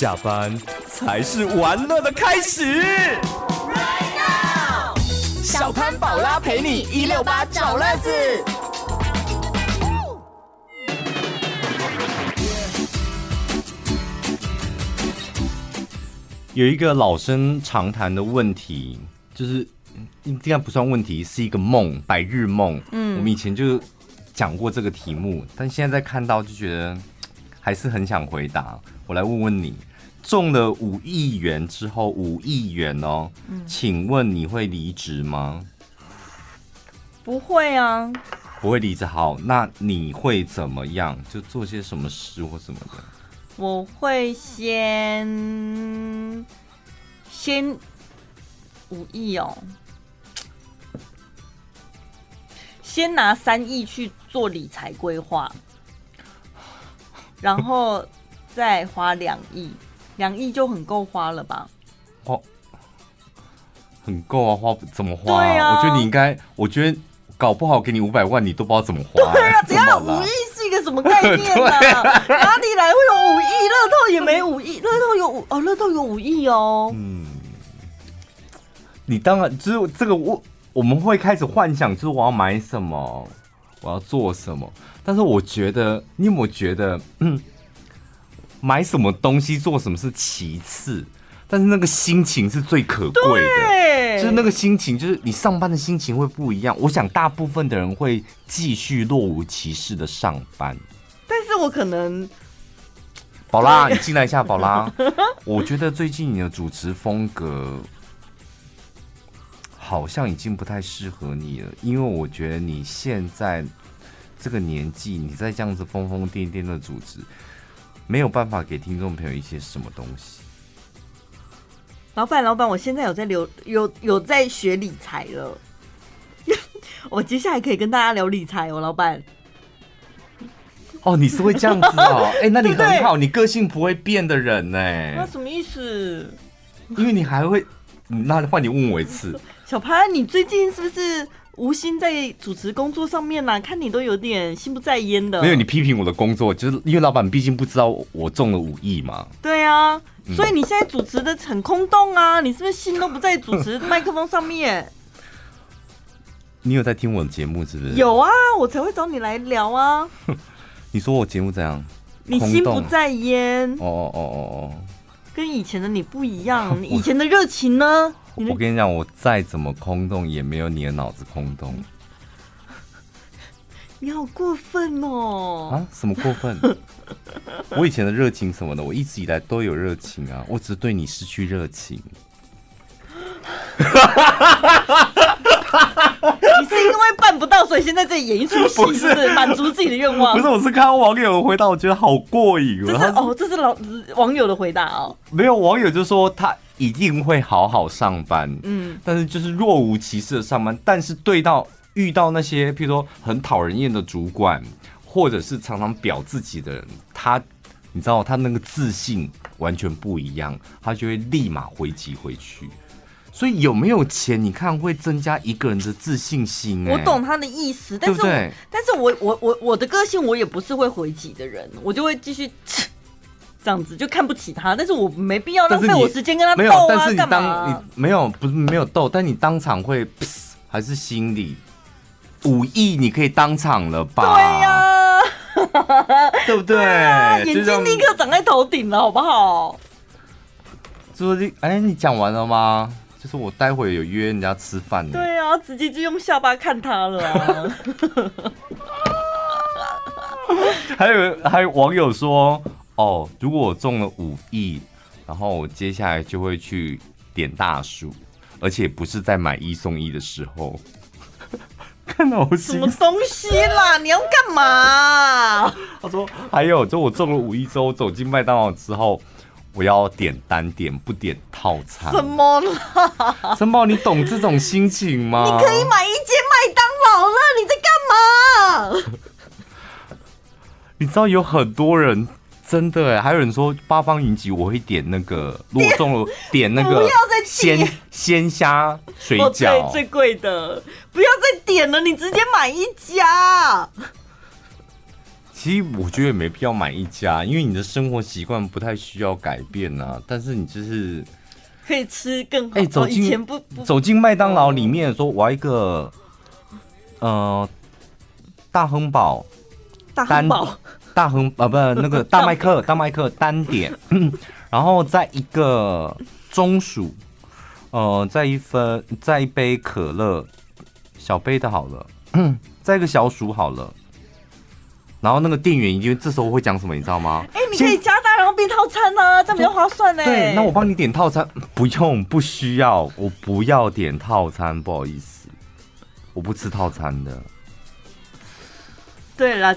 下班才是玩乐的开始。Right now，小潘宝拉陪你一六八找乐子。有一个老生常谈的问题，就是应该不算问题，是一个梦，白日梦。嗯，我们以前就讲过这个题目，但现在在看到就觉得 还是很想回答。我来问问你，中了五亿元之后，五亿元哦，嗯，请问你会离职吗？不会啊，不会离职。好，那你会怎么样？就做些什么事或什么的？我会先先五亿哦，先拿三亿去做理财规划，然后再花两亿，两亿就很够花了吧？哦，很够啊，花怎么花？对啊，我觉得你应该，我觉得搞不好给你五百万，你都不知道怎么花。对啊，只要五亿是。一个什么概念呢？啊？哪里来会有五亿？乐透也没五亿，乐透有五哦，乐透有五亿哦。嗯，你当然就是这个我我们会开始幻想，就是我要买什么，我要做什么。但是我觉得，你有没有觉得，嗯，买什么东西做什么是其次，但是那个心情是最可贵的，就是那个心情，就是你上班的心情会不一样。我想大部分的人会继续若无其事的上班，但是我可能，宝拉，你进来一下，宝拉。我觉得最近你的主持风格好像已经不太适合你了，因为我觉得你现在这个年纪，你再这样子疯疯癫癫的主持，没有办法给听众朋友一些什么东西。老板，老板，我现在有在留，有有在学理财了。我接下来可以跟大家聊理财哦，老板。哦，你是会这样子哦？哎、欸，那你很好，你个性不会变的人呢？那什么意思？因为你还会，那换你问我一次。小潘，你最近是不是？无心在主持工作上面啦、啊，看你都有点心不在焉的。没有，你批评我的工作，就是因为老板毕竟不知道我中了五亿嘛。对啊，所以你现在主持的很空洞啊，你是不是心都不在主持麦克风上面？你有在听我的节目是不是？有啊，我才会找你来聊啊。你说我节目怎样？你心不在焉。哦哦哦哦哦，跟以前的你不一样，你以前的热情呢？我跟你讲，我再怎么空洞，也没有你的脑子空洞。你好过分哦！啊？什么过分？我以前的热情什么的，我一直以来都有热情啊，我只是对你失去热情。你是因为办不到，所以先在这里演一出戏，是不是满足自己的愿望？不是，我是看到网友的回答，我觉得好过瘾。这是哦，这是老网友的回答哦。没有网友就说他。一定会好好上班，嗯，但是就是若无其事的上班，但是对到遇到那些譬如说很讨人厌的主管，或者是常常表自己的人，他你知道他那个自信完全不一样，他就会立马回击回去。所以有没有钱，你看会增加一个人的自信心。欸。我懂他的意思，但是但是我我我我的个性我也不是会回击的人，我就会继续。这样子就看不起他，但是我没必要浪费我时间跟他斗啊，干嘛？没有，但是你当你没有不是没有斗，但你当场会还是心里武艺，你可以当场了吧？对呀、啊，对不对？眼睛立刻长在头顶了，好不好？就是哎，你讲完了吗？就是我待会有约人家吃饭。对啊，直接就用下巴看他了、啊。还有还有网友说。哦，如果我中了五亿，然后我接下来就会去点大数，而且不是在买一送一的时候。看到我什么东西啦？你要干嘛？他说还有，就我中了五亿之后，走进麦当劳之后，我要点单点，不点套餐。什么啦？森宝，你懂这种心情吗？你可以买一间麦当劳了，你在干嘛？你知道有很多人。真的哎，还有人说八方云集，我会点那个，如果中了 点那个鲜鲜虾水饺，最贵的，不要再点了，你直接买一家。其实我觉得也没必要买一家，因为你的生活习惯不太需要改变啊。但是你就是可以吃更好。哎、欸，走进走进麦当劳里面说，我要一个呃大亨堡，大亨堡，大亨啊，不是那个 大麦克，大麦克单点，然后再一个中薯，呃，再一分，再一杯可乐，小杯的好了，再一个小薯好了。然后那个店员因为这时候会讲什么，你知道吗？哎、欸，你可以加大然后变套餐呢、啊，这样比较划算呢。对，那我帮你点套餐，不用，不需要，我不要点套餐，不好意思，我不吃套餐的。对了，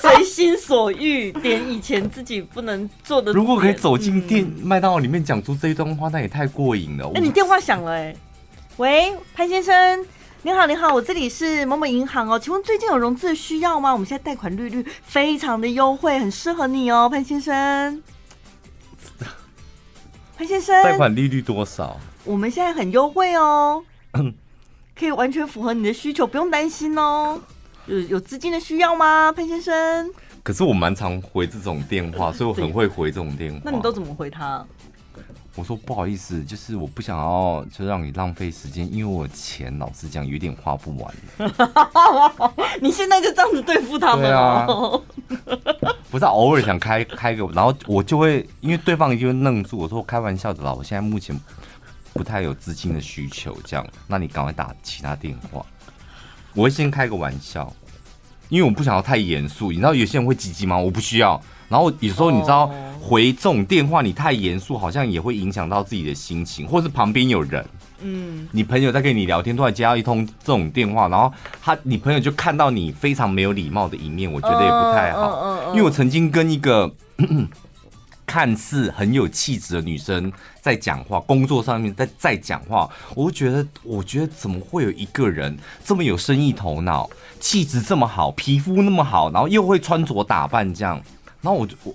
随心所欲点以前自己不能做的。如果可以走进店麦当劳里面讲出这一段话，那也太过瘾了。哎、欸，你电话响了、欸，哎，喂，潘先生。你好，你好，我这里是某某银行哦，请问最近有融资的需要吗？我们现在贷款利率非常的优惠，很适合你哦，潘先生。潘先生，贷款利率多少？我们现在很优惠哦，可以完全符合你的需求，不用担心哦。有有资金的需要吗，潘先生？可是我蛮常回这种电话，所以我很会回这种电话。那你都怎么回他？我说不好意思，就是我不想要就让你浪费时间，因为我钱老实讲有点花不完。你现在就这样子对付他们啊？不是偶尔想开开个，然后我就会因为对方就会愣住。我说我开玩笑的啦，我现在目前不太有资金的需求，这样，那你赶快打其他电话。我会先开个玩笑，因为我不想要太严肃。你知道有些人会急急忙，我不需要。然后有时候你知道回这种电话，你太严肃，好像也会影响到自己的心情，或是旁边有人，嗯，你朋友在跟你聊天，突然接到一通这种电话，然后他你朋友就看到你非常没有礼貌的一面，我觉得也不太好。因为我曾经跟一个看似很有气质的女生在讲话，工作上面在在讲话，我就觉得，我觉得怎么会有一个人这么有生意头脑，气质这么好，皮肤那么好，然后又会穿着打扮这样。然后我就我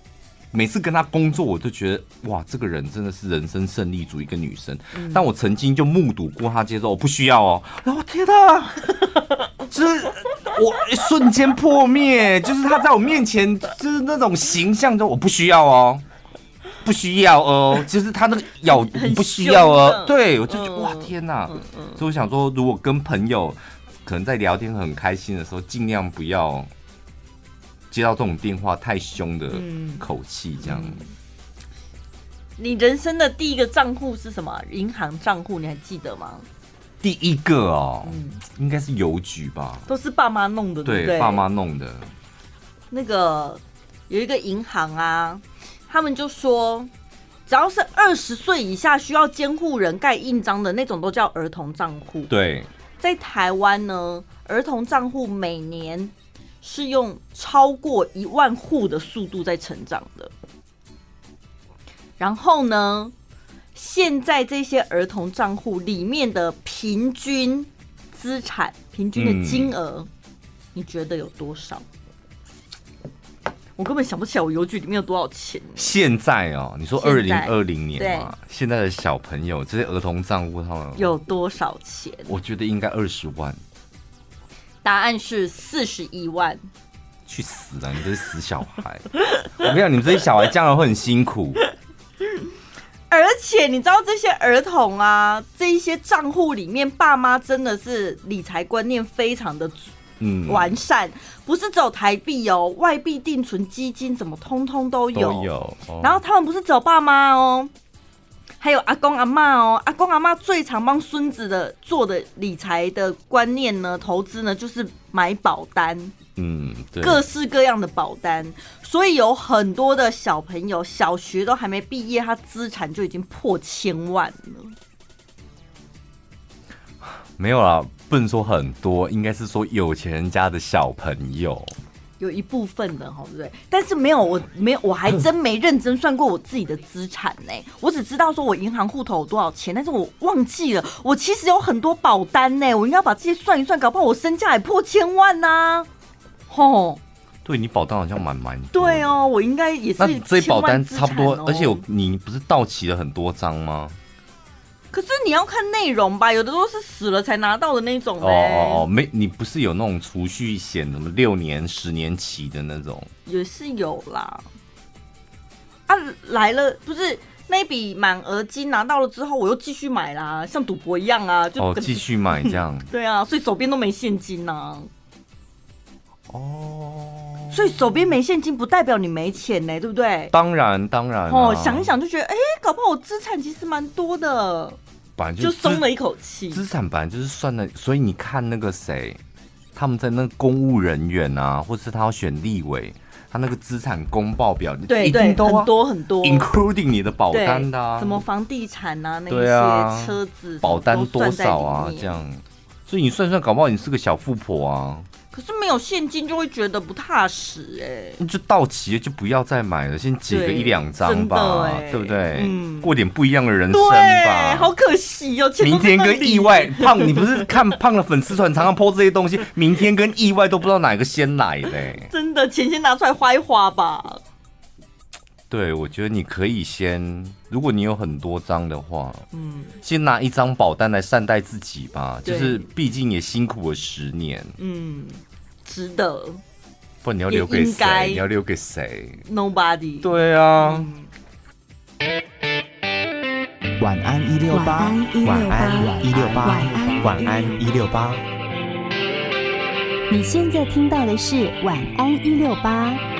每次跟他工作，我就觉得哇，这个人真的是人生胜利组一个女生。嗯、但我曾经就目睹过他接受，我不需要哦。然后天哪，就是我瞬间破灭，就是他在我面前就是那种形象，就我不需要哦，不需要哦，就是他那个咬不需要哦。对，我就觉得哇天哪，所以我想说，如果跟朋友可能在聊天很开心的时候，尽量不要。接到这种电话太凶的口气，这样。你人生的第一个账户是什么？银行账户你还记得吗？第一个哦，嗯、应该是邮局吧。都是爸妈弄的，对？爸妈弄的。那个有一个银行啊，他们就说，只要是二十岁以下需要监护人盖印章的那种，都叫儿童账户。对，在台湾呢，儿童账户每年。是用超过一万户的速度在成长的，然后呢，现在这些儿童账户里面的平均资产、平均的金额，嗯、你觉得有多少？我根本想不起来我邮局里面有多少钱。现在哦，你说二零二零年嘛，现在的小朋友这些儿童账户他们有多少钱？我觉得应该二十万。答案是四十一万。去死啊！你这是死小孩！我跟你讲，你们这些小孩将来会很辛苦。而且你知道这些儿童啊，这一些账户里面，爸妈真的是理财观念非常的嗯完善，嗯、不是只有台币哦，外币定存基金怎么通通都有。都有哦、然后他们不是只有爸妈哦。还有阿公阿妈哦，阿公阿妈最常帮孙子的做的理财的观念呢，投资呢就是买保单，嗯，对，各式各样的保单，所以有很多的小朋友小学都还没毕业，他资产就已经破千万了。没有啦，不能说很多，应该是说有钱人家的小朋友。有一部分的哈，对不对？但是没有，我没有，我还真没认真算过我自己的资产呢。我只知道说我银行户头有多少钱，但是我忘记了，我其实有很多保单呢。我应该把这些算一算，搞不好我身价也破千万呐、啊。吼，对你保单好像蛮蛮对哦，我应该也是。那这些保单差不多，而且我你不是到期了很多张吗？可是你要看内容吧，有的都是死了才拿到的那种。哦哦哦，没，你不是有那种储蓄险，什么六年、十年期的那种？也是有啦。啊，来了，不是那笔满额金拿到了之后，我又继续买啦，像赌博一样啊，就哦，继续买这样。对啊，所以手边都没现金呐、啊。哦，所以手边没现金不代表你没钱呢，对不对？当然，当然。哦，想一想就觉得，哎，搞不好我资产其实蛮多的，本来就松了一口气。资产本来就是算的，所以你看那个谁，他们在那个公务人员啊，或是他要选立委。他那个资产公报表，对对，都很多很多，including 你的保单的啊，什么房地产啊，那些车子保单多少啊，这样，所以你算算，搞不好你是个小富婆啊。可是没有现金就会觉得不踏实哎、欸，那就到期了就不要再买了，先结个一两张吧，对，对不对？嗯，过点不一样的人生吧。好可惜哦，明天跟意外胖，你不是看 胖的粉丝团常常 po 这些东西，明天跟意外都不知道哪个先来嘞、欸。真的，钱先拿出来花一花吧。对，我觉得你可以先，如果你有很多张的话，嗯，先拿一张保单来善待自己吧。就是毕竟也辛苦了十年，嗯。值得，不然你要留给谁？你要留给谁？Nobody。对啊。晚安一六八，晚安一六八，晚安一六八。你现在听到的是晚安一六八。